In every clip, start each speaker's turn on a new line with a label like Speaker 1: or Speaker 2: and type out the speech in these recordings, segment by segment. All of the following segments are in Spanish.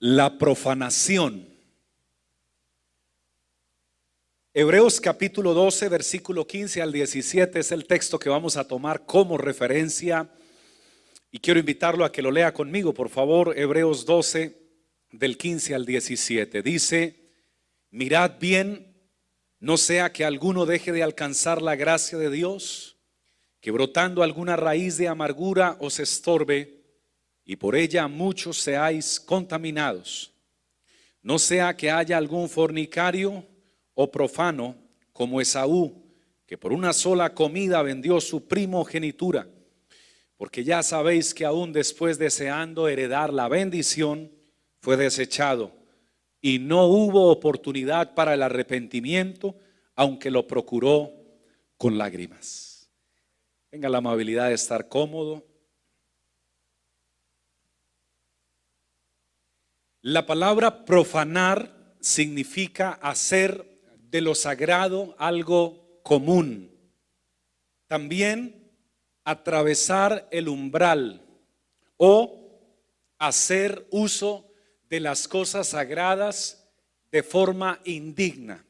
Speaker 1: la profanación. Hebreos capítulo 12, versículo 15 al 17 es el texto que vamos a tomar como referencia y quiero invitarlo a que lo lea conmigo, por favor, Hebreos 12 del 15 al 17. Dice, mirad bien, no sea que alguno deje de alcanzar la gracia de Dios, que brotando alguna raíz de amargura os estorbe y por ella muchos seáis contaminados. No sea que haya algún fornicario o profano como Esaú, que por una sola comida vendió su primogenitura, porque ya sabéis que aún después deseando heredar la bendición, fue desechado y no hubo oportunidad para el arrepentimiento, aunque lo procuró con lágrimas. Tenga la amabilidad de estar cómodo. La palabra profanar significa hacer de lo sagrado algo común. También atravesar el umbral o hacer uso de las cosas sagradas de forma indigna.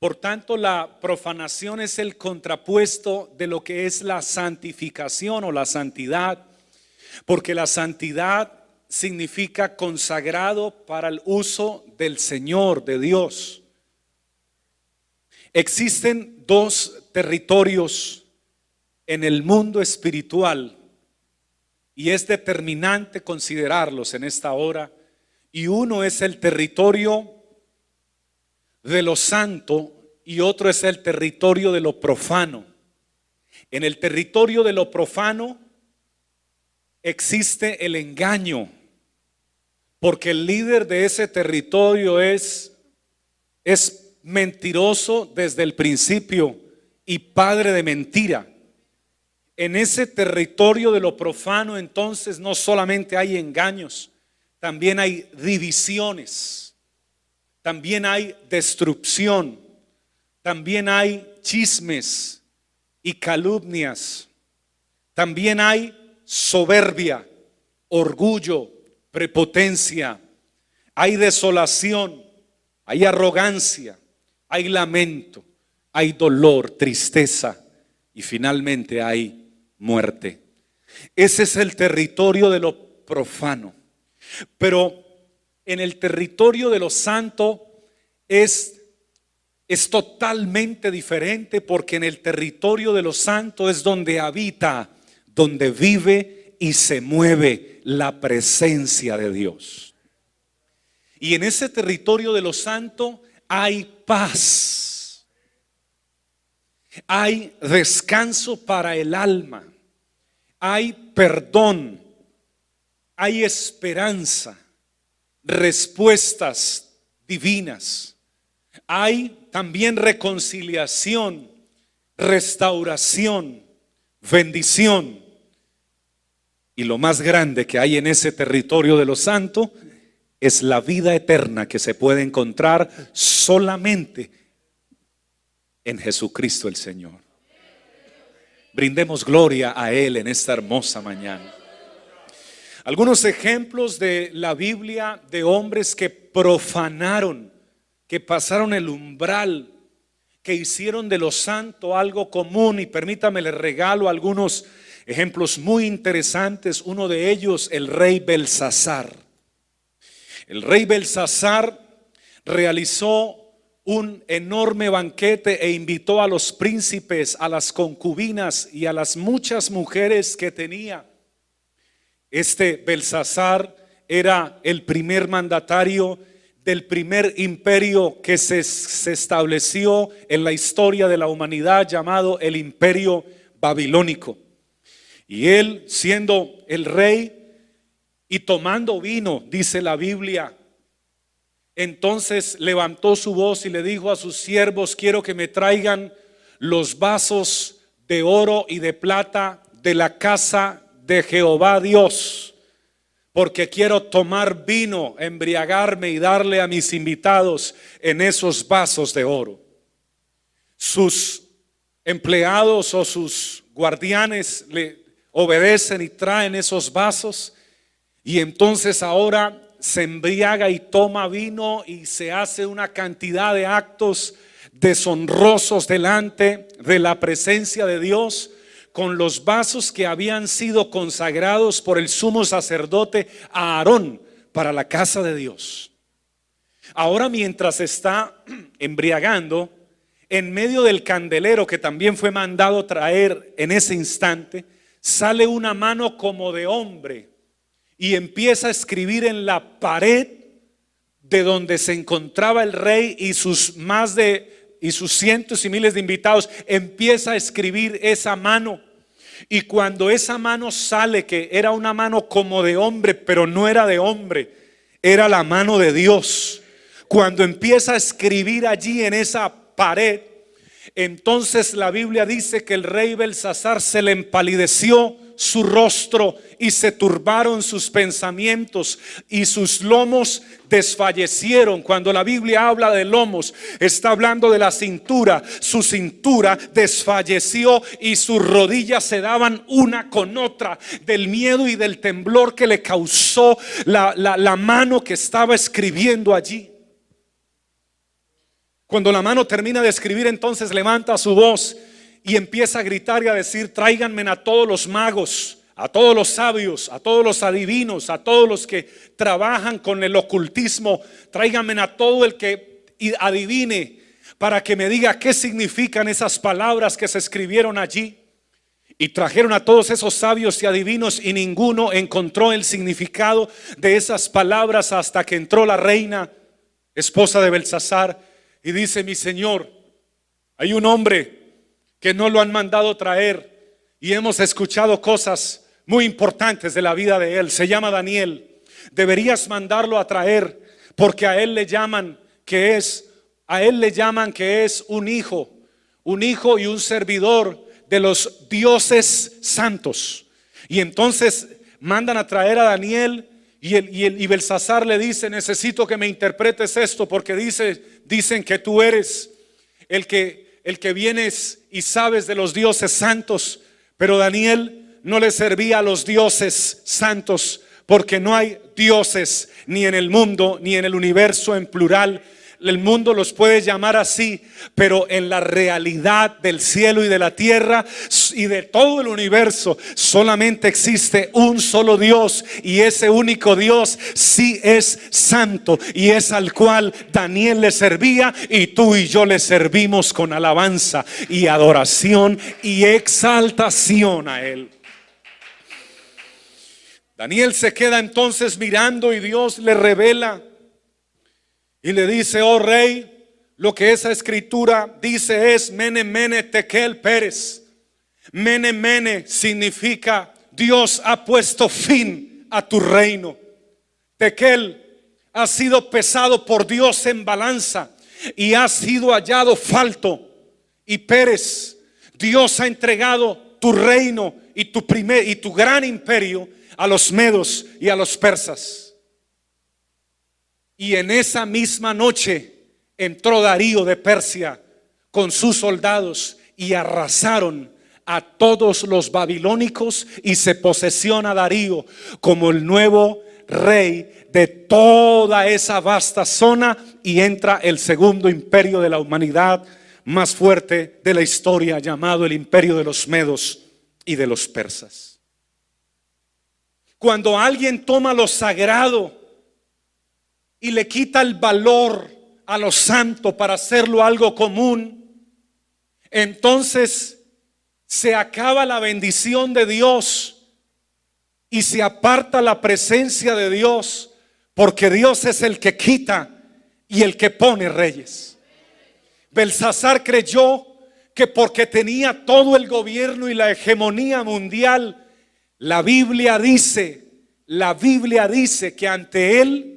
Speaker 1: Por tanto, la profanación es el contrapuesto de lo que es la santificación o la santidad, porque la santidad significa consagrado para el uso del Señor, de Dios. Existen dos territorios en el mundo espiritual y es determinante considerarlos en esta hora. Y uno es el territorio de lo santo y otro es el territorio de lo profano. En el territorio de lo profano existe el engaño, porque el líder de ese territorio es, es mentiroso desde el principio y padre de mentira. En ese territorio de lo profano entonces no solamente hay engaños, también hay divisiones, también hay destrucción, también hay chismes y calumnias, también hay soberbia, orgullo, prepotencia, hay desolación, hay arrogancia, hay lamento, hay dolor, tristeza y finalmente hay muerte. Ese es el territorio de lo profano. Pero en el territorio de lo santo es, es totalmente diferente porque en el territorio de lo santo es donde habita, donde vive y se mueve la presencia de Dios. Y en ese territorio de lo santo hay paz. Hay descanso para el alma hay perdón, hay esperanza, respuestas divinas. Hay también reconciliación, restauración, bendición. Y lo más grande que hay en ese territorio de lo santo es la vida eterna que se puede encontrar solamente en Jesucristo el Señor. Brindemos gloria a Él en esta hermosa mañana. Algunos ejemplos de la Biblia de hombres que profanaron, que pasaron el umbral, que hicieron de lo santo algo común. Y permítame, le regalo algunos ejemplos muy interesantes. Uno de ellos, el rey Belsasar. El rey Belsasar realizó un enorme banquete e invitó a los príncipes, a las concubinas y a las muchas mujeres que tenía. Este Belsasar era el primer mandatario del primer imperio que se, se, estableció en la historia de la humanidad llamado el imperio babilónico. Y él, siendo el rey y tomando vino, dice la Biblia, entonces levantó su voz y le dijo a sus siervos, quiero que me traigan los vasos de oro y de plata de la casa de Jehová Dios, porque quiero tomar vino, embriagarme y darle a mis invitados en esos vasos de oro. Sus empleados o sus guardianes le obedecen y traen esos vasos Y entonces ahora se embriaga y toma vino y se hace una cantidad de actos deshonrosos delante de la presencia de Dios con los vasos que habían sido consagrados por el sumo sacerdote Aarón para la casa de Dios. Ahora mientras está embriagando, en medio del candelero que también fue mandado traer en ese instante, sale una mano como de hombre y empieza a escribir en la pared de donde se encontraba el rey y sus más de y sus cientos y miles de invitados, empieza a escribir esa mano. Y cuando esa mano sale, que era una mano como de hombre, pero no era de hombre, era la mano de Dios. Cuando empieza a escribir allí en esa pared, entonces la Biblia dice que el rey Belsasar se le empalideció su rostro y se turbaron sus pensamientos y sus lomos desfallecieron. Cuando la Biblia habla de lomos, está hablando de la cintura. Su cintura desfalleció y sus rodillas se daban una con otra del miedo y del temblor que le causó la, la mano que estaba escribiendo allí. Cuando la mano termina de escribir, entonces levanta su voz y empieza a gritar y a decir, tráiganme a todos los magos, a todos los sabios, a todos los adivinos, a todos los que trabajan con el ocultismo, tráiganme a todo el que adivine para que me diga qué significan esas palabras que se escribieron allí. Y trajeron a todos esos sabios y adivinos y ninguno encontró el significado de esas palabras hasta que entró la reina, esposa de Belsasar, y dice, mi señor, hay un hombre que no lo han mandado traer y hemos escuchado cosas muy importantes de la vida de él. Se llama Daniel. Deberías mandarlo a traer porque a él le llaman que es a él le llaman que es un hijo, un hijo y un servidor de los dioses santos. Y entonces mandan a traer a Daniel y, el, y, el, y Belsasar le dice, necesito que me interpretes esto porque dice, dicen que tú eres el que el que vienes y sabes de los dioses santos, pero Daniel no le servía a los dioses santos, porque no hay dioses ni en el mundo ni en el universo en plural el mundo los puede llamar así, pero en la realidad del cielo y de la tierra y de todo el universo solamente existe un solo Dios y ese único Dios sí es santo y es al cual Daniel le servía y tú y yo le servimos con alabanza y adoración y exaltación a él. Daniel se queda entonces mirando y Dios le revela y le dice, oh rey, lo que esa escritura dice es Mene, Mene, Tekel, Pérez. Mene, Mene significa Dios ha puesto fin a tu reino. Tekel ha sido pesado por Dios en balanza y ha sido hallado falto. Y Pérez, Dios ha entregado tu reino y tu primer y tu gran imperio a los medos y a los persas. Y en esa misma noche entró Darío de Persia con sus soldados y arrasaron a todos los babilónicos y se posesiona Darío como el nuevo rey de toda esa vasta zona y entra el segundo imperio de la humanidad más fuerte de la historia llamado el imperio de los medos y de los persas. Cuando alguien toma lo sagrado y le quita el valor a lo santo para hacerlo algo común, entonces se acaba la bendición de Dios y se aparta la presencia de Dios, porque Dios es el que quita y el que pone reyes. Belsasar creyó que porque tenía todo el gobierno y la hegemonía mundial, la Biblia dice, la Biblia dice que ante él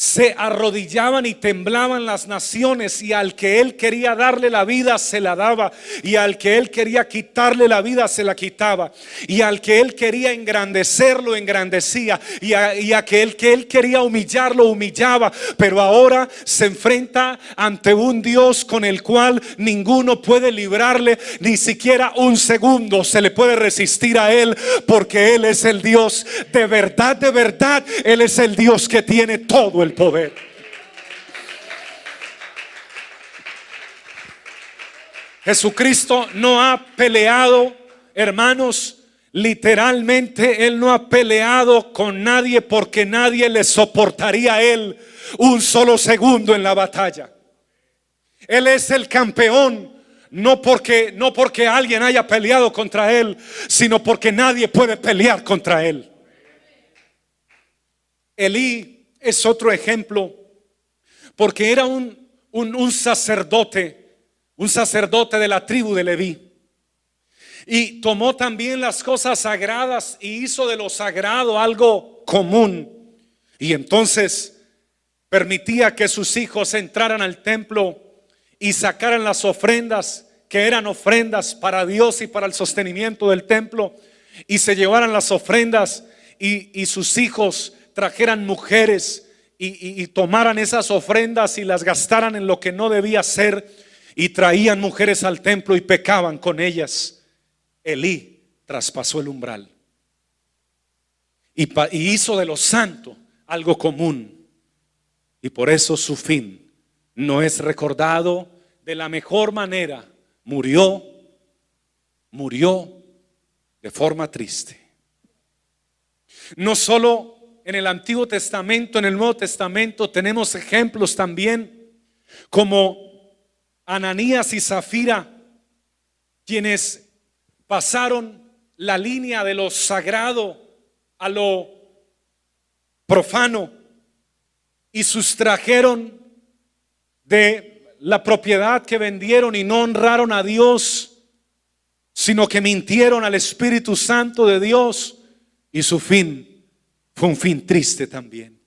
Speaker 1: se arrodillaban y temblaban las naciones y al que él quería darle la vida se la daba y al que él quería quitarle la vida se la quitaba y al que él quería engrandecerlo engrandecía y a, y a que, él, que él quería humillarlo humillaba pero ahora se enfrenta ante un Dios con el cual ninguno puede librarle ni siquiera un segundo se le puede resistir a él porque él es el Dios de verdad de verdad él es el Dios que tiene todo el poder. Jesucristo no ha peleado, hermanos, literalmente Él no ha peleado con nadie porque nadie le soportaría a Él un solo segundo en la batalla. Él es el campeón. No porque, no porque alguien haya peleado contra él, sino porque nadie puede pelear contra él. Elí es otro ejemplo, porque era un, sacerdote, un sacerdote de la tribu de Leví. Y tomó también las cosas sagradas y hizo de lo sagrado algo común. Y entonces permitía que sus hijos entraran al templo y sacaran las ofrendas que eran ofrendas para Dios y para el sostenimiento del templo y se llevaran las ofrendas y sus hijos trajeran mujeres y, tomaran esas ofrendas y las gastaran en lo que no debía ser y traían mujeres al templo y pecaban con ellas. Elí traspasó el umbral y, hizo de lo santo algo común. Y por eso su fin no es recordado de la mejor manera. Murió, murió de forma triste. No solo en el Antiguo Testamento, en el Nuevo Testamento, tenemos ejemplos también como Ananías y Zafira, quienes pasaron la línea de lo sagrado a lo profano y sustrajeron de la propiedad que vendieron y no honraron a Dios, sino que mintieron al Espíritu Santo de Dios y su fin fue un fin triste también.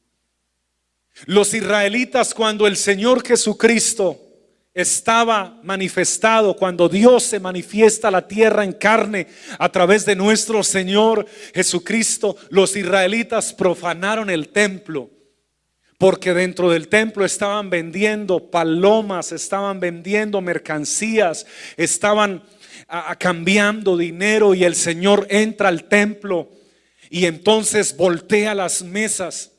Speaker 1: Los israelitas cuando el Señor Jesucristo estaba manifestado, cuando Dios se manifiesta a la tierra en carne a través de nuestro Señor Jesucristo, los israelitas profanaron el templo. Porque dentro del templo estaban vendiendo palomas, estaban vendiendo mercancías, estaban cambiando dinero y el Señor entra al templo y entonces voltea las mesas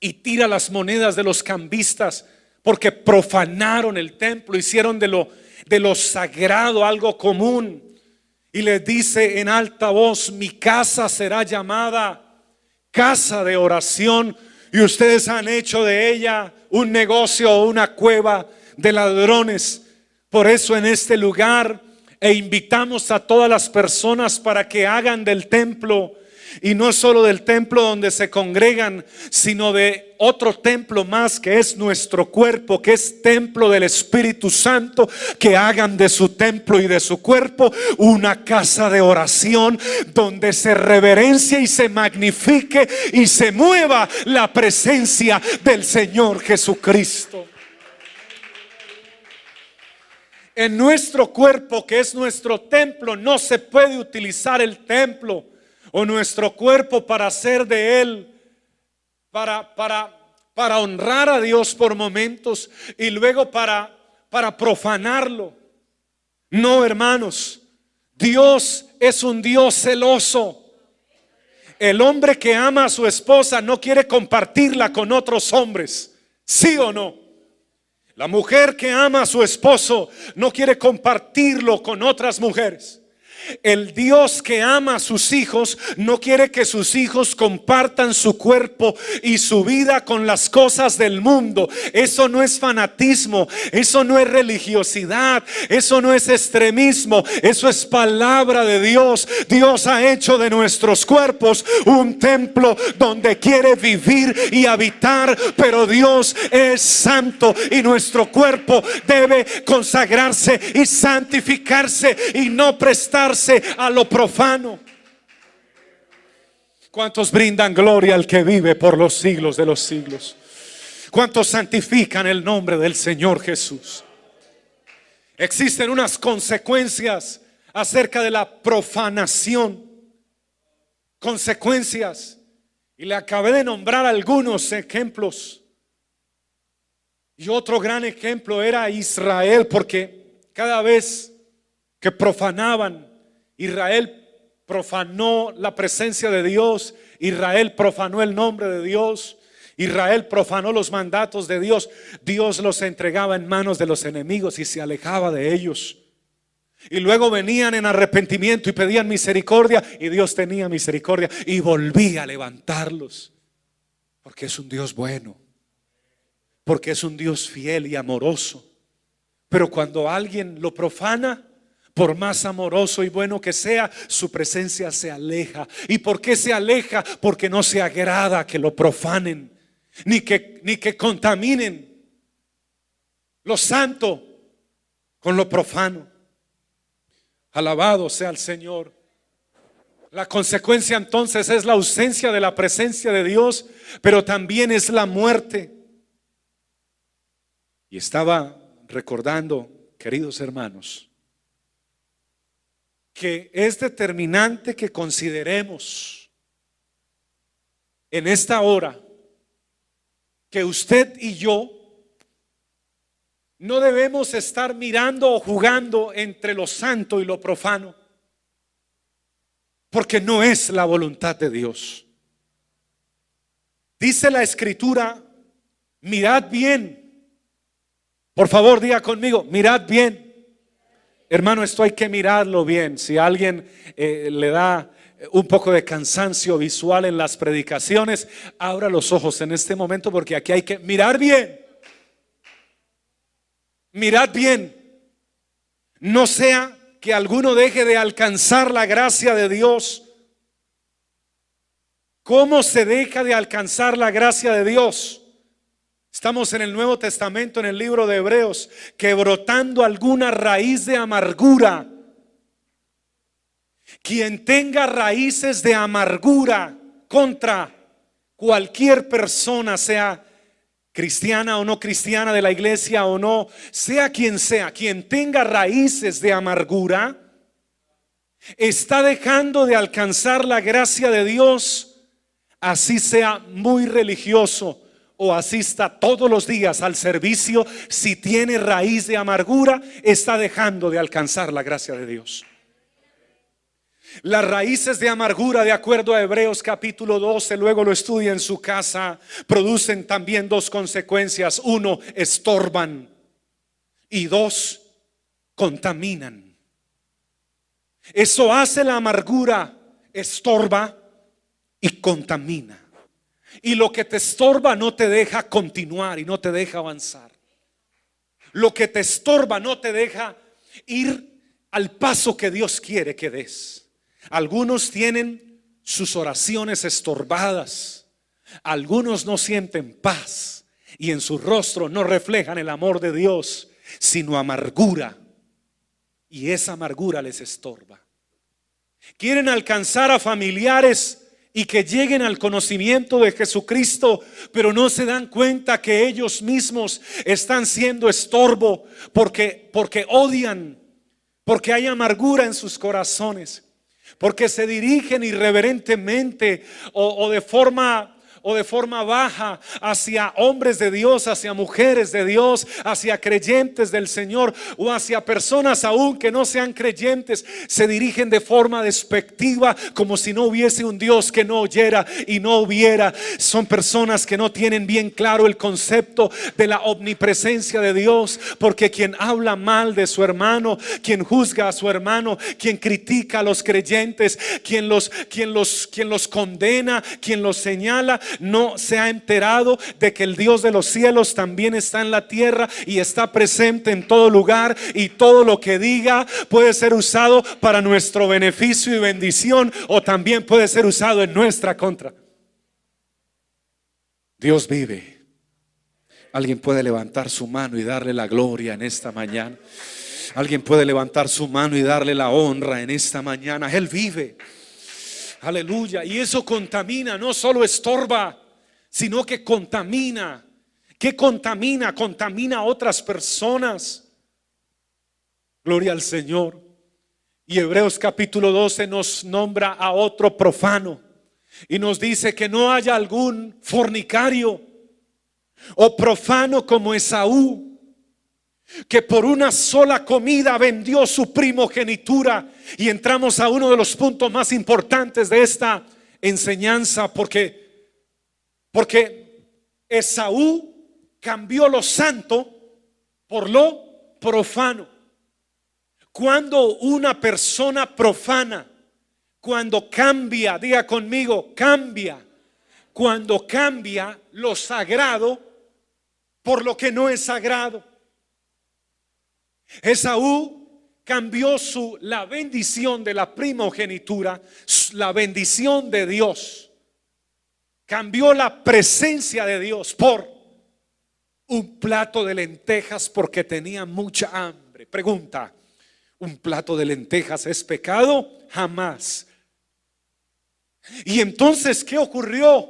Speaker 1: y tira las monedas de los cambistas porque profanaron el templo, hicieron de lo, de lo sagrado algo común. Y les dice en alta voz, mi casa será llamada casa de oración y ustedes han hecho de ella un negocio o una cueva de ladrones. Por eso en este lugar e invitamos a todas las personas para que hagan del templo y no solo del templo donde se congregan, sino de otro templo más que es nuestro cuerpo, que es templo del Espíritu Santo, que hagan de su templo y de su cuerpo una casa de oración donde se reverencia y se magnifique y se mueva la presencia del Señor Jesucristo. En nuestro cuerpo, que es nuestro templo, no se puede utilizar el templo o nuestro cuerpo para hacer de Él, para, para, para honrar a Dios por momentos y luego para, para profanarlo. No, hermanos, Dios es un Dios celoso. El hombre que ama a su esposa no quiere compartirla con otros hombres, ¿sí o no? La mujer que ama a su esposo no quiere compartirlo con otras mujeres. El Dios que ama a sus hijos no quiere que sus hijos compartan su cuerpo y su vida con las cosas del mundo. Eso no es fanatismo, eso no es religiosidad, eso no es extremismo, eso es palabra de Dios. Dios ha hecho de nuestros cuerpos un templo donde quiere vivir y habitar, pero Dios es santo y nuestro cuerpo debe consagrarse y santificarse y no a lo profano. ¿Cuántos brindan gloria al que vive por los siglos de los siglos? ¿Cuántos santifican el nombre del Señor Jesús? Existen unas consecuencias acerca de la profanación. Consecuencias. Y le acabé de nombrar algunos ejemplos. Y otro gran ejemplo era Israel, porque cada vez que profanaban, Israel profanó la presencia de Dios, Israel profanó el nombre de Dios, Israel profanó los mandatos de Dios, Dios los entregaba en manos de los enemigos y se alejaba de ellos. Y luego venían en arrepentimiento y pedían misericordia y Dios tenía misericordia y volvía a levantarlos. Porque es un Dios bueno porque es un Dios fiel y amoroso. Pero cuando alguien lo profana, por más amoroso y bueno que sea, su presencia se aleja. ¿Y por qué se aleja? Porque no se agrada que lo profanen, ni que, ni que contaminen lo santo con lo profano. Alabado sea el Señor. La consecuencia entonces es la ausencia de la presencia de Dios, pero también es la muerte. Y estaba recordando, queridos hermanos, que es determinante que consideremos en esta hora que usted y yo no debemos estar mirando o jugando entre lo santo y lo profano, porque no es la voluntad de Dios. Dice la escritura, mirad bien por favor, diga conmigo, mirad bien. Hermano, esto hay que mirarlo bien. Si alguien eh, le da un poco de cansancio visual en las predicaciones, abra los ojos en este momento porque aquí hay que mirar bien. Mirad bien. No sea que alguno deje de alcanzar la gracia de Dios. ¿Cómo se deja de alcanzar la gracia de Dios? Estamos en el Nuevo Testamento, en el libro de Hebreos, que brotando alguna raíz de amargura, quien tenga raíces de amargura contra cualquier persona, sea cristiana o no cristiana de la iglesia o no, sea quien sea, quien tenga raíces de amargura, está dejando de alcanzar la gracia de Dios, así sea muy religioso o asista todos los días al servicio, si tiene raíz de amargura, está dejando de alcanzar la gracia de Dios. Las raíces de amargura, de acuerdo a Hebreos capítulo 12, luego lo estudia en su casa, producen también dos consecuencias. Uno, estorban y dos, contaminan. Eso hace la amargura, estorba y contamina. Y lo que te estorba no te deja continuar y no te deja avanzar. Lo que te estorba no te deja ir al paso que Dios quiere que des. Algunos tienen sus oraciones estorbadas. Algunos no sienten paz y en su rostro no reflejan el amor de Dios, sino amargura. Y esa amargura les estorba. Quieren alcanzar a familiares y que lleguen al conocimiento de Jesucristo, pero no se dan cuenta que ellos mismos están siendo estorbo porque porque odian, porque hay amargura en sus corazones, porque se dirigen irreverentemente o, o de forma o de forma baja hacia hombres de Dios, hacia mujeres de Dios, hacia creyentes del Señor o hacia personas aún que no sean creyentes, se dirigen de forma despectiva como si no hubiese un Dios que no oyera y no hubiera. Son personas que no tienen bien claro el concepto de la omnipresencia de Dios, porque quien habla mal de su hermano, quien juzga a su hermano, quien critica a los creyentes, quien los quien los quien los condena, quien los señala, no se ha enterado de que el Dios de los cielos también está en la tierra y está presente en todo lugar y todo lo que diga puede ser usado para nuestro beneficio y bendición o también puede ser usado en nuestra contra. Dios vive. Alguien puede levantar su mano y darle la gloria en esta mañana. Alguien puede levantar su mano y darle la honra en esta mañana. Él vive. Aleluya. Y eso contamina, no solo estorba, sino que contamina. ¿Qué contamina? Contamina a otras personas. Gloria al Señor. Y Hebreos capítulo 12 nos nombra a otro profano y nos dice que no haya algún fornicario o profano como Esaú, que por una sola comida vendió su primogenitura. Y entramos a uno de los puntos más importantes de esta enseñanza, porque, porque Esaú cambió lo santo por lo profano. Cuando una persona profana, cuando cambia, diga conmigo, cambia, cuando cambia lo sagrado por lo que no es sagrado. Esaú cambió su la bendición de la primogenitura, la bendición de Dios. Cambió la presencia de Dios por un plato de lentejas porque tenía mucha hambre. Pregunta, ¿un plato de lentejas es pecado? Jamás. Y entonces, ¿qué ocurrió?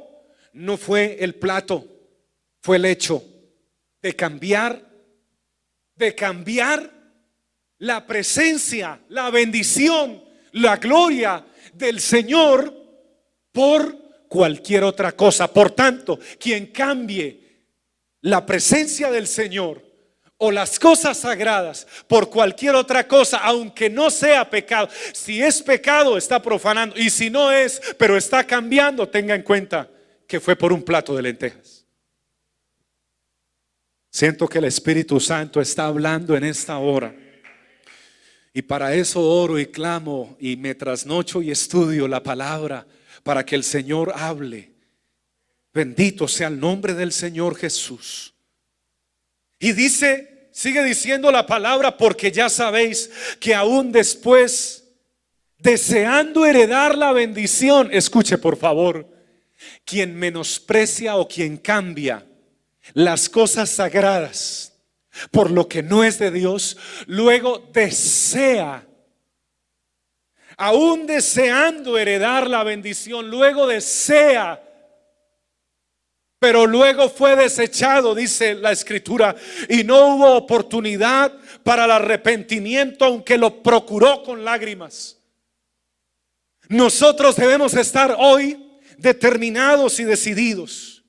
Speaker 1: No fue el plato, fue el hecho de cambiar, de cambiar la presencia, la bendición, la gloria del Señor por cualquier otra cosa. Por tanto, quien cambie la presencia del Señor o las cosas sagradas por cualquier otra cosa, aunque no sea pecado, si es pecado está profanando y si no es, pero está cambiando, tenga en cuenta que fue por un plato de lentejas. Siento que el Espíritu Santo está hablando en esta hora. Y para eso oro y clamo y me trasnocho y estudio la palabra para que el Señor hable. Bendito sea el nombre del Señor Jesús. Y dice, sigue diciendo la palabra porque ya sabéis que aún después, deseando heredar la bendición, escuche por favor, quien menosprecia o quien cambia las cosas sagradas por lo que no es de Dios, luego desea, aún deseando heredar la bendición, luego desea, pero luego fue desechado, dice la escritura, y no hubo oportunidad para el arrepentimiento, aunque lo procuró con lágrimas. Nosotros debemos estar hoy determinados y decididos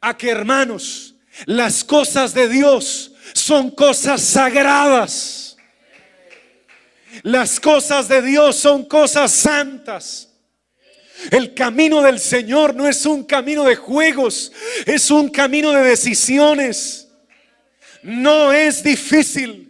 Speaker 1: a que hermanos, las cosas de Dios son cosas sagradas. Las cosas de Dios son cosas santas. El camino del Señor no es un camino de juegos, es un camino de decisiones. No es difícil.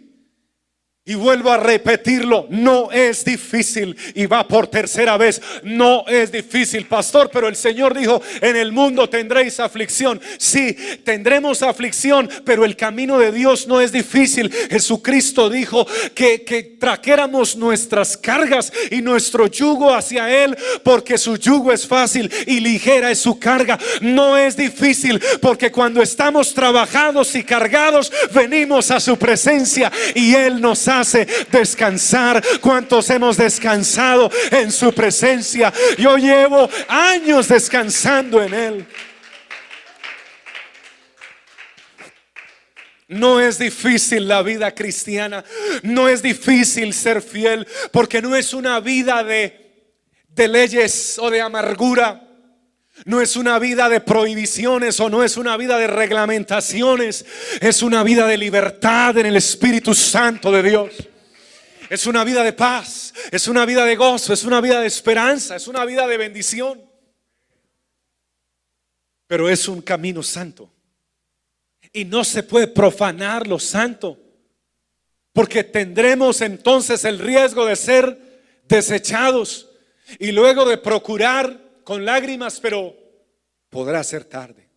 Speaker 1: Y vuelvo a repetirlo, no es difícil. Y va por tercera vez, no es difícil, pastor. Pero el Señor dijo, en el mundo tendréis aflicción. Sí, tendremos aflicción, pero el camino de Dios no es difícil. Jesucristo dijo que, que traquéramos nuestras cargas y nuestro yugo hacia Él, porque su yugo es fácil y ligera es su carga. No es difícil, porque cuando estamos trabajados y cargados, venimos a su presencia y Él nos hace descansar. ¿Cuántos hemos descansado en su presencia? Yo llevo años descansando en Él. No es difícil la vida cristiana, no es difícil ser fiel, porque no es una vida de, de leyes o de amargura. No es una vida de prohibiciones o no es una vida de reglamentaciones. Es una vida de libertad en el Espíritu Santo de Dios. Es una vida de paz, es una vida de gozo, es una vida de esperanza, es una vida de bendición. Pero es un camino santo. Y no se puede profanar lo santo. Porque tendremos entonces el riesgo de ser desechados y luego de procurar con lágrimas, pero podrá ser tarde.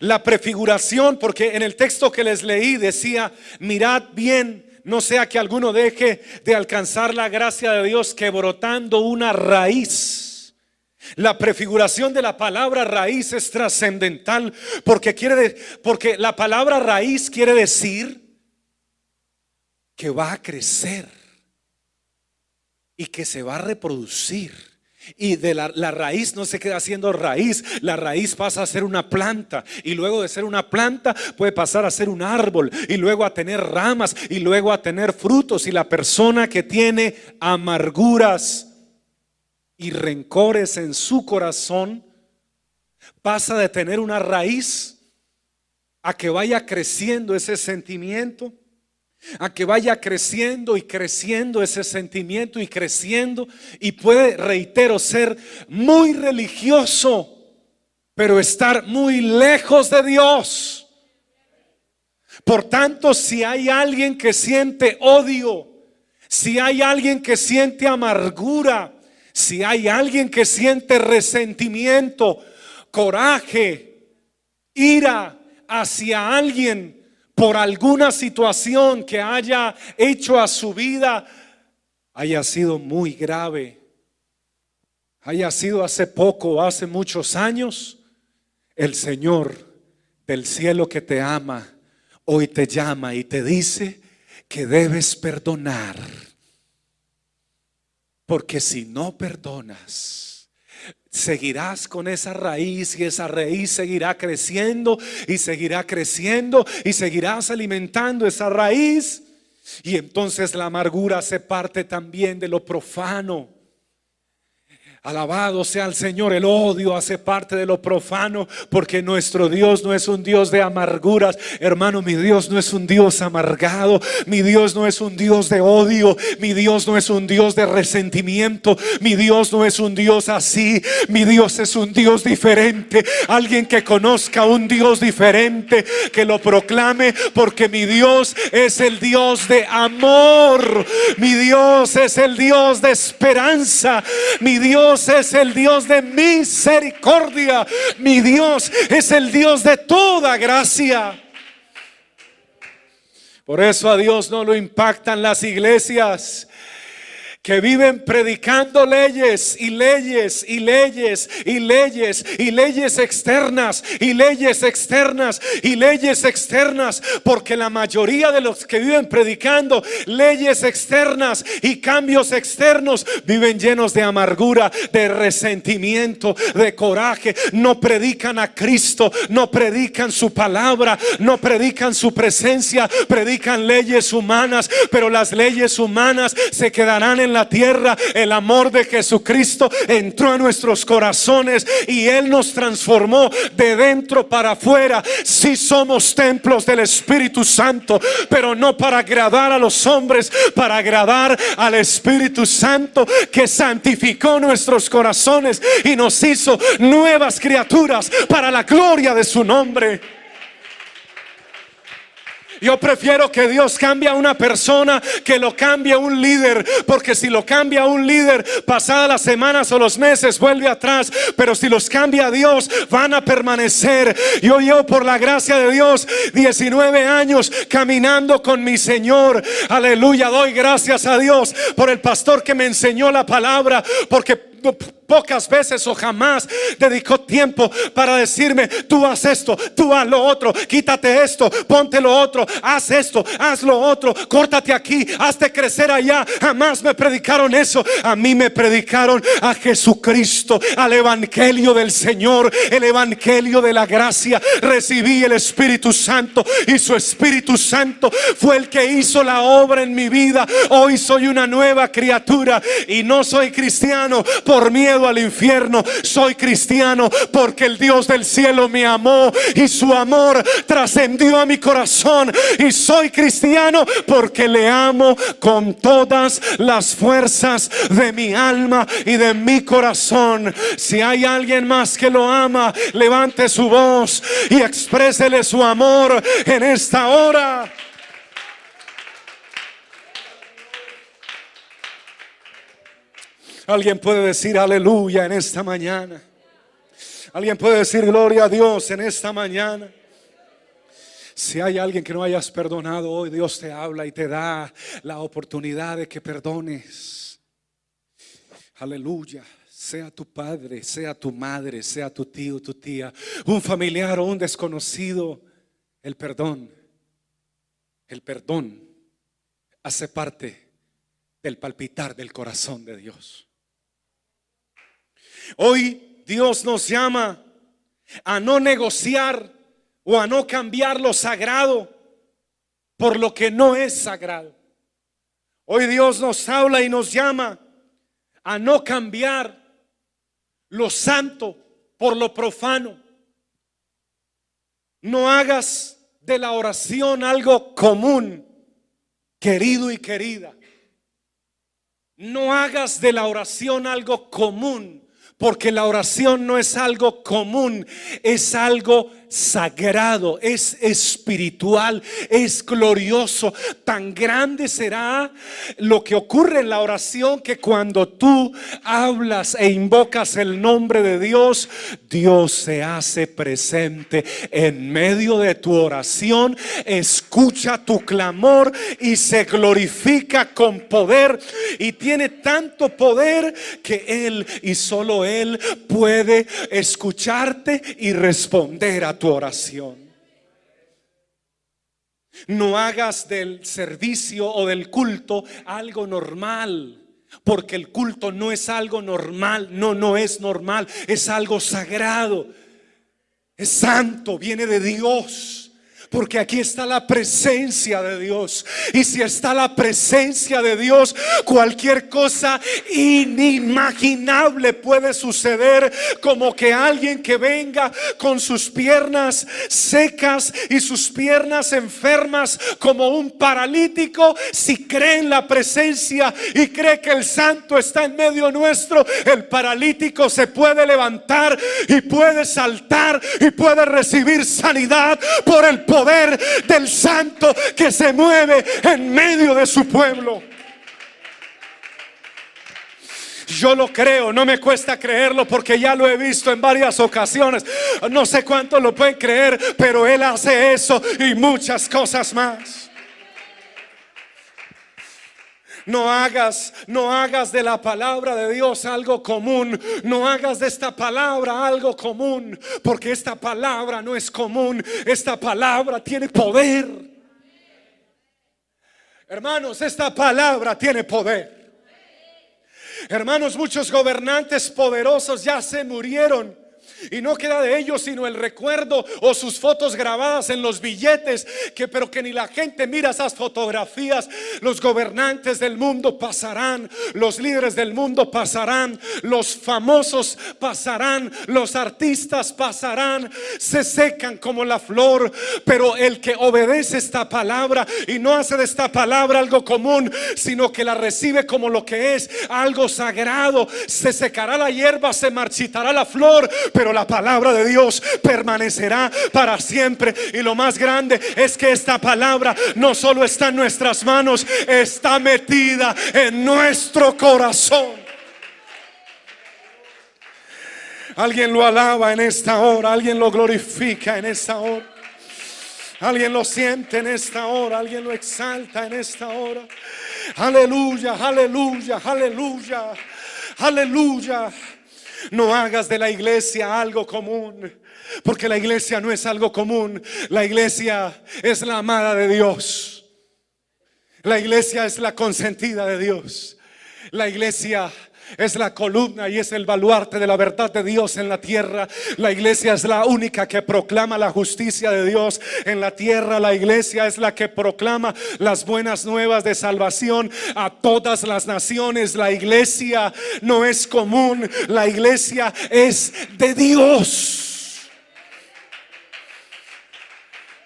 Speaker 1: La prefiguración, porque en el texto que les leí decía, mirad bien, no sea que alguno deje de alcanzar la gracia de Dios que brotando una raíz. La prefiguración de la palabra raíz es trascendental porque quiere porque la palabra raíz quiere decir que va a crecer y que se va a reproducir Y de la, raíz no se queda siendo raíz, la raíz pasa a ser una planta y luego de ser una planta puede pasar a ser un árbol y luego a tener ramas y luego a tener frutos. Y la persona que tiene amarguras y rencores en su corazón pasa de tener una raíz a que vaya creciendo ese sentimiento a que vaya creciendo y creciendo ese sentimiento y creciendo y puede, reitero, ser muy religioso, pero estar muy lejos de Dios. Por tanto, si hay alguien que siente odio, si hay alguien que siente amargura, si hay alguien que siente resentimiento, coraje, ira hacia alguien, por alguna situación que haya hecho a su vida haya sido muy grave, haya sido hace poco hace muchos años, el Señor del cielo que te ama hoy te llama y te dice que debes perdonar. Porque si no perdonas, seguirás con esa raíz y esa raíz seguirá creciendo y seguirá creciendo y seguirás alimentando esa raíz. Y entonces la amargura se parte también de lo profano. Alabado sea el Señor, el odio hace parte de lo profano, porque nuestro Dios no es un Dios de amarguras. Hermano, mi Dios no es un Dios amargado, mi Dios no es un Dios de odio, mi Dios no es un Dios de resentimiento, mi Dios no es un Dios así, mi Dios es un Dios diferente. Alguien que conozca un Dios diferente, que lo proclame, porque mi Dios es el Dios de amor, mi Dios es el Dios de esperanza, mi Dios es el Dios de misericordia. Mi Dios es el Dios de toda gracia. Por eso a Dios no lo impactan las iglesias que viven predicando leyes y leyes y leyes y leyes y leyes externas y leyes externas y leyes externas, porque la mayoría de los que viven predicando leyes externas y cambios externos viven llenos de amargura, de resentimiento, de coraje, no predican a Cristo, no predican su palabra, no predican su presencia, predican leyes humanas, pero las leyes humanas se quedarán en la tierra, el amor de Jesucristo entró a nuestros corazones y Él nos transformó de dentro para afuera. Si somos templos del Espíritu Santo, pero no para agradar a los hombres, para agradar al Espíritu Santo que santificó nuestros corazones y nos hizo nuevas criaturas para la gloria de su nombre. Yo prefiero que Dios cambie a una persona que lo cambie a un líder, porque si lo cambia a un líder, pasadas las semanas o los meses vuelve atrás, pero si los cambia a Dios, van a permanecer. Yo llevo por la gracia de Dios 19 años caminando con mi Señor. Aleluya, doy gracias a Dios por el pastor que me enseñó la palabra, porque pocas veces o jamás dedicó tiempo para decirme, tú haz esto, tú haz lo otro, quítate esto, ponte lo otro, haz esto, haz lo otro, córtate aquí, hazte crecer allá. Jamás me predicaron eso. A mí me predicaron a Jesucristo, al Evangelio del Señor, el Evangelio de la gracia. Recibí el Espíritu Santo y su Espíritu Santo fue el que hizo la obra en mi vida. Hoy soy una nueva criatura y no soy cristiano por miedo al infierno. Soy cristiano porque el Dios del cielo me amó y su amor trascendió a mi corazón. Y soy cristiano porque le amo con todas las fuerzas de mi alma y de mi corazón. Si hay alguien más que lo ama, levante su voz y exprésele su amor en esta hora. Alguien puede decir aleluya en esta mañana. Alguien puede decir gloria a Dios en esta mañana. Si hay alguien que no hayas perdonado hoy, Dios te habla y te da la oportunidad de que perdones. Aleluya. Sea tu padre, sea tu madre, sea tu tío, tu tía, un familiar o un desconocido. El perdón, el perdón hace parte del palpitar del corazón de Dios. Hoy Dios nos llama a no negociar o a no cambiar lo sagrado por lo que no es sagrado. Hoy Dios nos habla y nos llama a no cambiar lo santo por lo profano. No hagas de la oración algo común, querido y querida. No hagas de la oración algo común, porque la oración no es algo común, es algo sagrado, es espiritual, es glorioso. Tan grande será lo que ocurre en la oración que cuando tú hablas e invocas el nombre de Dios, Dios se hace presente en medio de tu oración, escucha tu clamor y se glorifica con poder y tiene tanto poder que Él y solo Él puede escucharte y responder a tu oración. No hagas del servicio o del culto algo normal. Porque el culto no es algo normal, no, no es normal, es algo sagrado, es santo, viene de Dios. Porque aquí está la presencia de Dios. Y si está la presencia de Dios, cualquier cosa inimaginable puede suceder. Como que alguien que venga con sus piernas secas y sus piernas enfermas como un paralítico, si cree en la presencia y cree que el santo está en medio nuestro, el paralítico se puede levantar y puede saltar y puede recibir sanidad por el poder del santo que se mueve en medio de su pueblo. Yo lo creo, no me cuesta creerlo porque ya lo he visto en varias ocasiones. No sé cuánto lo pueden creer, pero Él hace eso y muchas cosas más. No hagas, no hagas de la palabra de Dios algo común. No hagas de esta palabra algo común. Porque esta palabra no es común. Esta palabra tiene poder. Hermanos, esta palabra tiene poder. Hermanos, muchos gobernantes poderosos ya se murieron. Y no queda de ellos sino el recuerdo o sus fotos grabadas en los billetes, que pero que ni la gente mira esas fotografías. Los gobernantes del mundo pasarán, los líderes del mundo pasarán, los famosos pasarán, los artistas pasarán, se secan como la flor, pero el que obedece esta palabra y no hace de esta palabra algo común, sino que la recibe como lo que es, algo sagrado, se secará la hierba, se marchitará la flor, pero la palabra de Dios permanecerá para siempre. Y lo más grande es que esta palabra no solo está en nuestras manos, está metida en nuestro corazón. Alguien lo alaba en esta hora, alguien lo glorifica en esta hora. Alguien lo siente en esta hora, alguien lo exalta en esta hora. Aleluya, aleluya, aleluya, aleluya. No hagas de la iglesia algo común, porque la iglesia no es algo común. La iglesia es la amada de Dios. La iglesia es la consentida de Dios. La iglesia es la columna y es el baluarte de la verdad de Dios en la tierra. La iglesia es la única que proclama la justicia de Dios en la tierra. La iglesia es la que proclama las buenas nuevas de salvación a todas las naciones. La iglesia no es común, la iglesia es de Dios.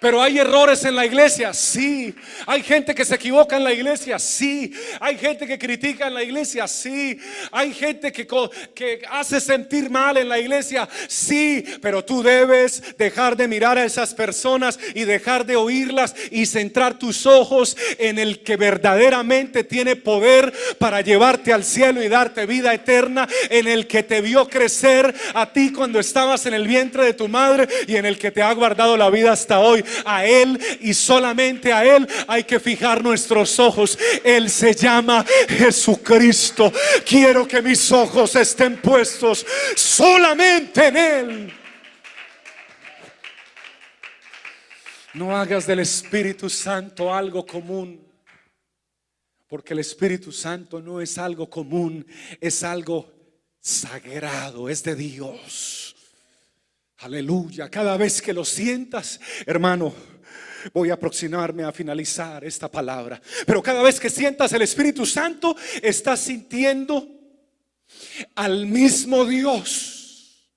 Speaker 1: Pero hay errores en la iglesia, sí. Hay gente que se equivoca en la iglesia, sí. Hay gente que critica en la iglesia, sí. Hay gente que, que hace sentir mal en la iglesia, sí. Pero tú debes dejar de mirar a esas personas y dejar de oírlas y centrar tus ojos en el que verdaderamente tiene poder para llevarte al cielo y darte vida eterna, en el que te vio crecer a ti cuando estabas en el vientre de tu madre y en el que te ha guardado la vida hasta hoy a Él y solamente a Él hay que fijar nuestros ojos. Él se llama Jesucristo. Quiero que mis ojos estén puestos solamente en Él. No hagas del Espíritu Santo algo común. Porque el Espíritu Santo no es algo común, es algo sagrado, es de Dios. Aleluya. Cada vez que lo sientas, hermano, voy a aproximarme a finalizar esta palabra. Pero cada vez que sientas el Espíritu Santo, estás sintiendo al mismo Dios.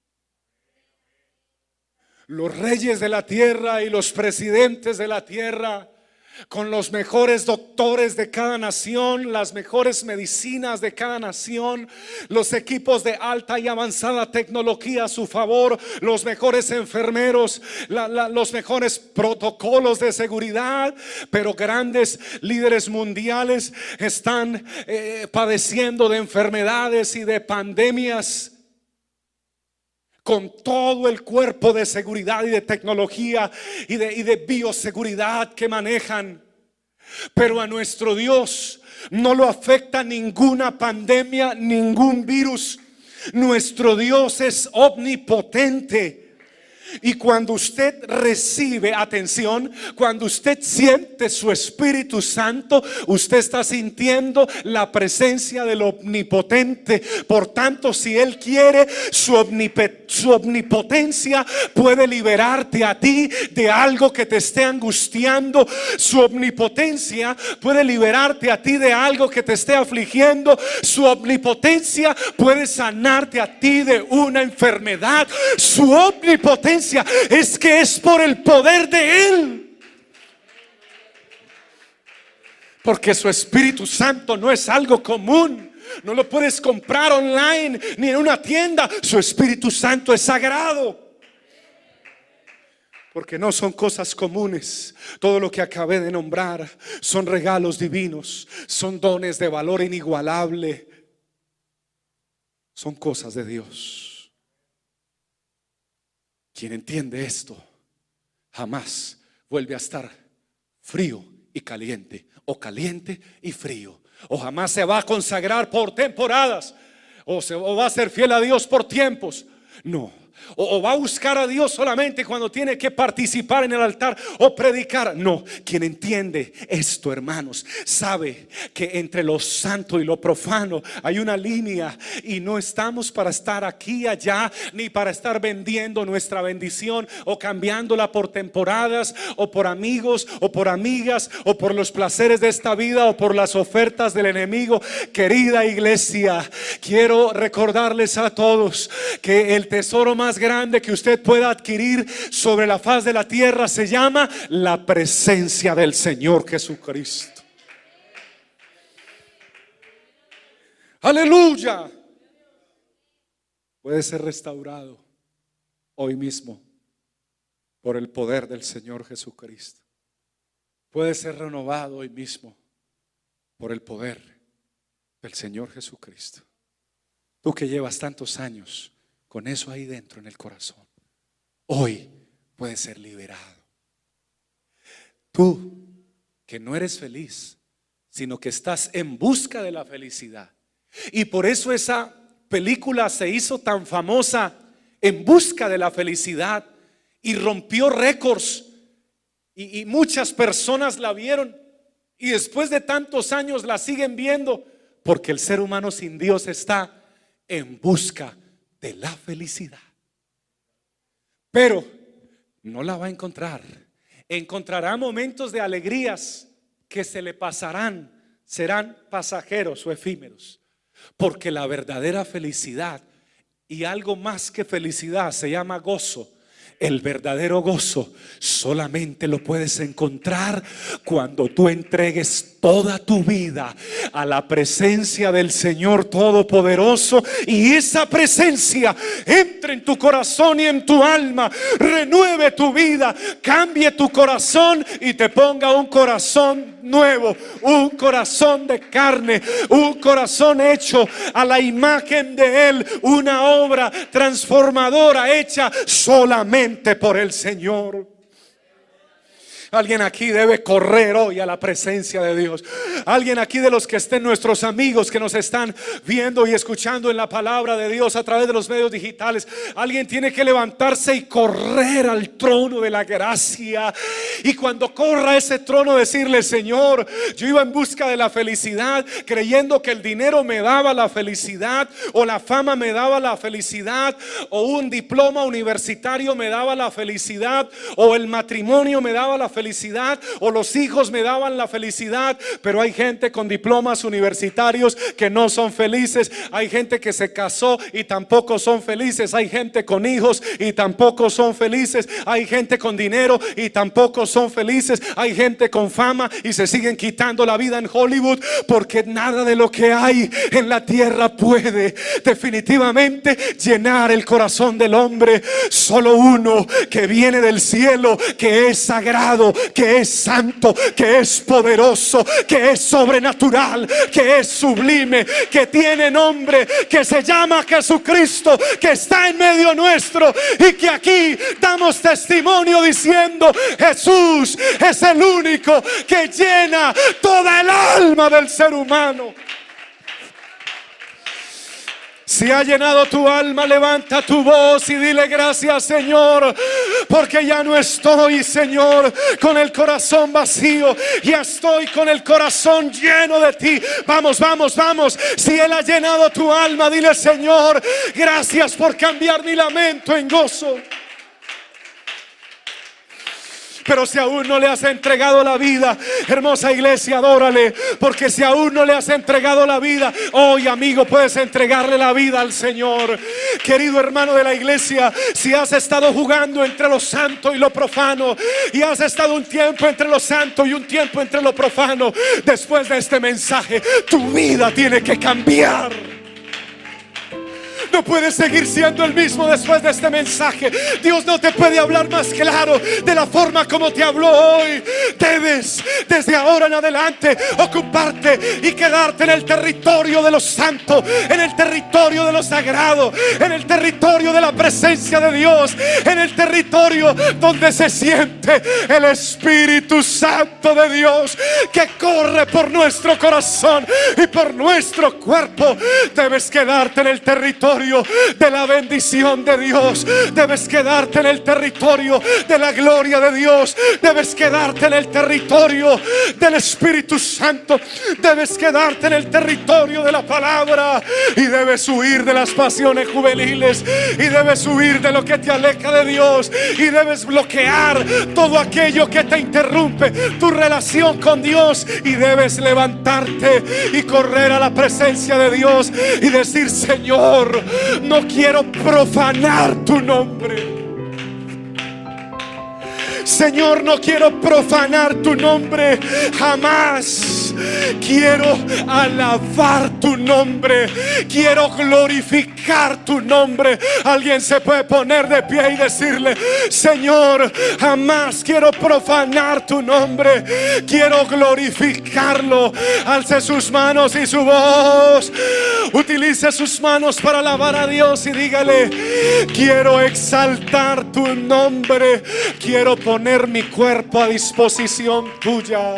Speaker 1: Los reyes de la tierra y los presidentes de la tierra con los mejores doctores de cada nación, las mejores medicinas de cada nación, los equipos de alta y avanzada tecnología a su favor, los mejores enfermeros, los mejores protocolos de seguridad, pero grandes líderes mundiales están eh, padeciendo de enfermedades y de pandemias con todo el cuerpo de seguridad y de tecnología y de, bioseguridad que manejan. Pero a nuestro Dios no lo afecta ninguna pandemia, ningún virus. Nuestro Dios es omnipotente. Y cuando usted recibe atención, cuando usted siente su Espíritu Santo, usted está sintiendo la presencia del Omnipotente. Por tanto, si Él quiere, su, omnipotencia puede liberarte a ti de algo que te esté angustiando. Su omnipotencia puede liberarte a ti de algo que te esté afligiendo. Su omnipotencia puede sanarte a ti de una enfermedad. Su omnipotencia es que es por el poder de Él. Porque su Espíritu Santo no es algo común. No lo puedes comprar online ni en una tienda. Su Espíritu Santo es sagrado. Porque no son cosas comunes. Todo lo que acabé de nombrar son regalos divinos. Son dones de valor inigualable. Son cosas de Dios. Quien entiende esto jamás vuelve a estar frío y caliente o caliente y frío o jamás se va a consagrar por temporadas o, se, va a ser fiel a Dios por tiempos. No, o, va a buscar a Dios solamente cuando tiene que participar en el altar o predicar. No, quien entiende esto, hermanos, sabe que entre lo santo y lo profano hay una línea y no estamos para estar aquí allá ni para estar vendiendo nuestra bendición o cambiándola por temporadas o por amigos o por amigas o por los placeres de esta vida o por las ofertas del enemigo. Querida iglesia, quiero recordarles a todos que el tesoro más grande que usted pueda adquirir sobre la faz de la tierra se llama la presencia del Señor Jesucristo. Aleluya. Puede ser restaurado hoy mismo por el poder del Señor Jesucristo. Puede ser renovado hoy mismo por el poder del Señor Jesucristo. Tú que llevas tantos años con eso ahí dentro en el corazón, hoy puedes ser liberado. Tú que no eres feliz, sino que estás en busca de la felicidad. Y por eso esa película se hizo tan famosa en busca de la felicidad y rompió récords. Y, y, muchas personas la vieron y después de tantos años la siguen viendo porque el ser humano sin Dios está en busca de la felicidad. Pero no la va a encontrar. Encontrará momentos de alegrías que se le pasarán, serán pasajeros o efímeros. Porque la verdadera felicidad y algo más que felicidad se llama gozo el verdadero gozo solamente lo puedes encontrar cuando tú entregues toda tu vida a la presencia del Señor Todopoderoso y esa presencia entre en tu corazón y en tu alma, renueve tu vida, cambie tu corazón y te ponga un corazón nuevo, un corazón de carne, un corazón hecho a la imagen de Él, una obra transformadora hecha solamente por el Señor. Alguien aquí debe correr hoy a la presencia de Dios. Alguien aquí de los que estén nuestros amigos que nos están viendo y escuchando en la palabra de Dios a través de los medios digitales. Alguien tiene que levantarse y correr al trono de la gracia. Y cuando corra a ese trono decirle, Señor, yo iba en busca de la felicidad creyendo que el dinero me daba la felicidad o la fama me daba la felicidad o un diploma universitario me daba la felicidad o el matrimonio me daba la felicidad o los hijos me daban la felicidad, pero hay gente con diplomas universitarios que no son felices, hay gente que se casó y tampoco son felices, hay gente con hijos y tampoco son felices, hay gente con dinero y tampoco son felices, hay gente con fama y se siguen quitando la vida en Hollywood porque nada de lo que hay en la tierra puede definitivamente llenar el corazón del hombre, solo uno que viene del cielo, que es sagrado que es santo, que es poderoso, que es sobrenatural, que es sublime, que tiene nombre, que se llama Jesucristo, que está en medio nuestro y que aquí damos testimonio diciendo, Jesús es el único que llena toda el alma del ser humano. Si ha llenado tu alma, levanta tu voz y dile gracias Señor, porque ya no estoy Señor con el corazón vacío, ya estoy con el corazón lleno de ti. Vamos, vamos, vamos. Si Él ha llenado tu alma, dile Señor, gracias por cambiar mi lamento en gozo. Pero si aún no le has entregado la vida, hermosa iglesia, adórale. Porque si aún no le has entregado la vida, hoy amigo puedes entregarle la vida al Señor. Querido hermano de la iglesia, si has estado jugando entre lo santo y lo profano, y has estado un tiempo entre lo santo y un tiempo entre lo profano, después de este mensaje, tu vida tiene que cambiar. No puedes seguir siendo el mismo después de este mensaje. Dios no te puede hablar más claro de la forma como te habló hoy. Debes desde ahora en adelante ocuparte y quedarte en el territorio de los santos, en el territorio de lo sagrado, en el territorio de la presencia de Dios, en el territorio donde se siente el Espíritu Santo de Dios que corre por nuestro corazón y por nuestro cuerpo. Debes quedarte en el territorio de la bendición de Dios. Debes quedarte en el territorio de la gloria de Dios. Debes quedarte en el territorio del Espíritu Santo. Debes quedarte en el territorio de la palabra. Y debes huir de las pasiones juveniles. Y debes huir de lo que te aleja de Dios. Y debes bloquear todo aquello que te interrumpe tu relación con Dios. Y debes levantarte y correr a la presencia de Dios y decir, Señor, no quiero profanar tu nombre. Señor, no quiero profanar tu nombre jamás. Quiero alabar tu nombre. Quiero glorificar tu nombre. Alguien se puede poner de pie y decirle, Señor, jamás quiero profanar tu nombre. Quiero glorificarlo. Alce sus manos y su voz. Utilice sus manos para alabar a Dios y dígale, quiero exaltar tu nombre. Quiero poner mi cuerpo a disposición tuya.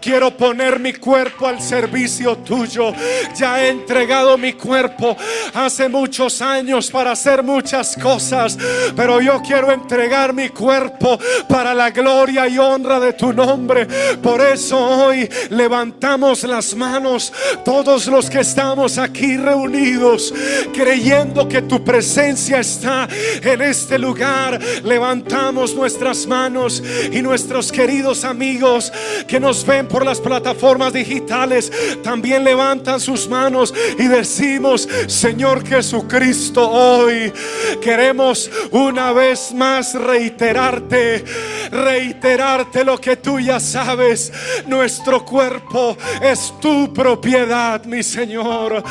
Speaker 1: Quiero poner mi cuerpo al servicio tuyo. Ya he entregado mi cuerpo hace muchos años para hacer muchas cosas, pero yo quiero entregar mi cuerpo para la gloria y honra de tu nombre. Por eso hoy levantamos las manos todos los que estamos aquí reunidos, creyendo que tu presencia está en este lugar. Levantamos nuestras manos y nuestros queridos amigos que nos ven por las plataformas digitales también levantan sus manos y decimos, Señor Jesucristo, hoy queremos una vez más reiterarte, reiterarte lo que tú ya sabes. Nuestro cuerpo es tu propiedad, mi Señor.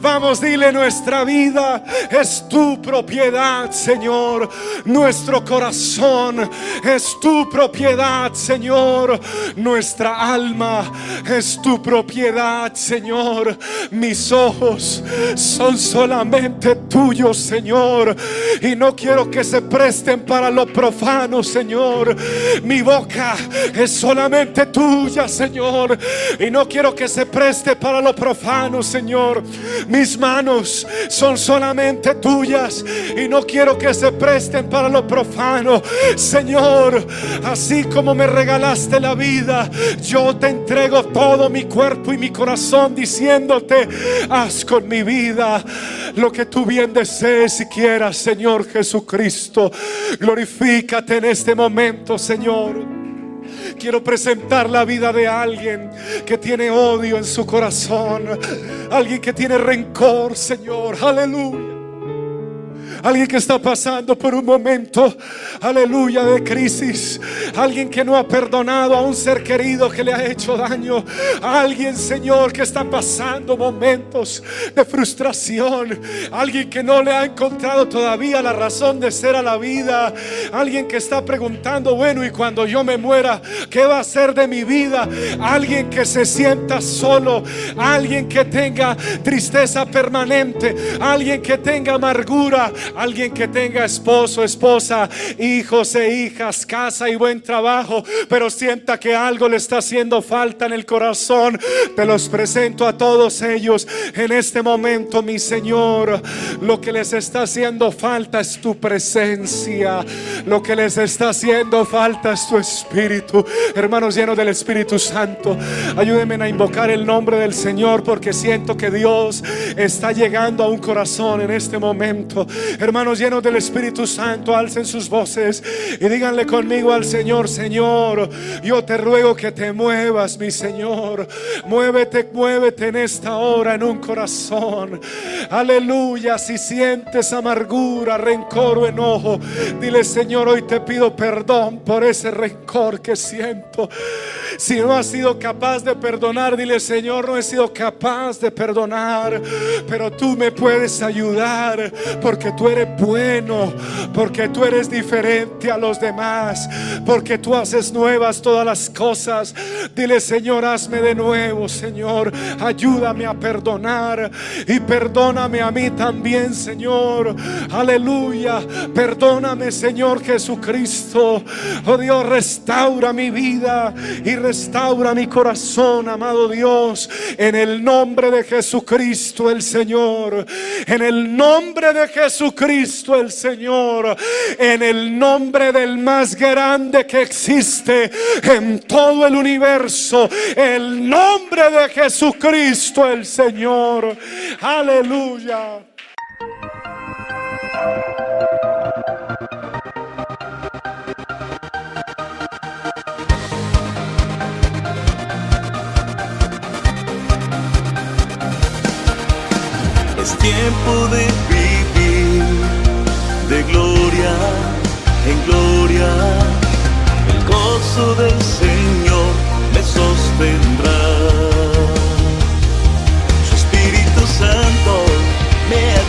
Speaker 1: Vamos, dile, nuestra vida es tu propiedad, Señor. Nuestro corazón es tu propiedad, Señor. Nuestra alma es tu propiedad, Señor. Mis ojos son solamente tuyos, Señor. Y no quiero que se presten para lo profano, Señor. Mi boca es solamente tuya, Señor. Y no quiero que se preste para lo profano, Señor. Mis manos son solamente tuyas. Y no quiero que se presten para lo profano, Señor. Así como me regalaste la vida, yo te entrego todo mi cuerpo y mi corazón diciéndote, haz con mi vida lo que tú bien desees y quieras, Señor Jesucristo. Glorifícate en este momento, Señor. Quiero presentar la vida de alguien que tiene odio en su corazón. Alguien que tiene rencor, Señor. Aleluya. Alguien que está pasando por un momento, aleluya, de crisis. Alguien que no ha perdonado a un ser querido que le ha hecho daño. Alguien, Señor, que está pasando momentos de frustración. Alguien que no le ha encontrado todavía la razón de ser a la vida. Alguien que está preguntando, bueno, y cuando yo me muera, ¿qué va a ser de mi vida? Alguien que se sienta solo. Alguien que tenga tristeza permanente. Alguien que tenga amargura Alguien que tenga esposo, esposa, hijos e hijas, casa y buen trabajo, pero sienta que algo le está haciendo falta en el corazón. Te los presento a todos ellos en este momento, mi Señor. Lo que les está haciendo falta es tu presencia. Lo que les está haciendo falta es tu espíritu. Hermanos llenos del Espíritu Santo, ayúdenme a invocar el nombre del Señor porque siento que Dios está llegando a un corazón en este momento. Hermanos llenos del Espíritu Santo, alcen sus voces y díganle conmigo al Señor, Señor, yo te ruego que te muevas, mi Señor. Muévete, muévete en esta hora en un corazón. Aleluya, si sientes amargura, rencor o enojo, dile, Señor, hoy te pido perdón por ese rencor que siento. Si no has sido capaz de perdonar, dile, Señor, no he sido capaz de perdonar, pero tú me puedes ayudar porque tú eres bueno, porque tú eres diferente a los demás, porque tú haces nuevas todas las cosas. Dile, Señor, hazme de nuevo, Señor. Ayúdame a perdonar y perdóname a mí también, Señor. Aleluya. Perdóname, Señor Jesucristo. Oh Dios, restaura mi vida y restaura mi corazón, amado Dios. En el nombre de Jesucristo el Señor. En el nombre de Jesucristo Cristo el Señor, en el nombre del más grande que existe en todo el universo, el nombre de Jesucristo el Señor. Aleluya.
Speaker 2: Es tiempo de de gloria en gloria. El gozo del Señor me sostendrá. Su Espíritu Santo me ha.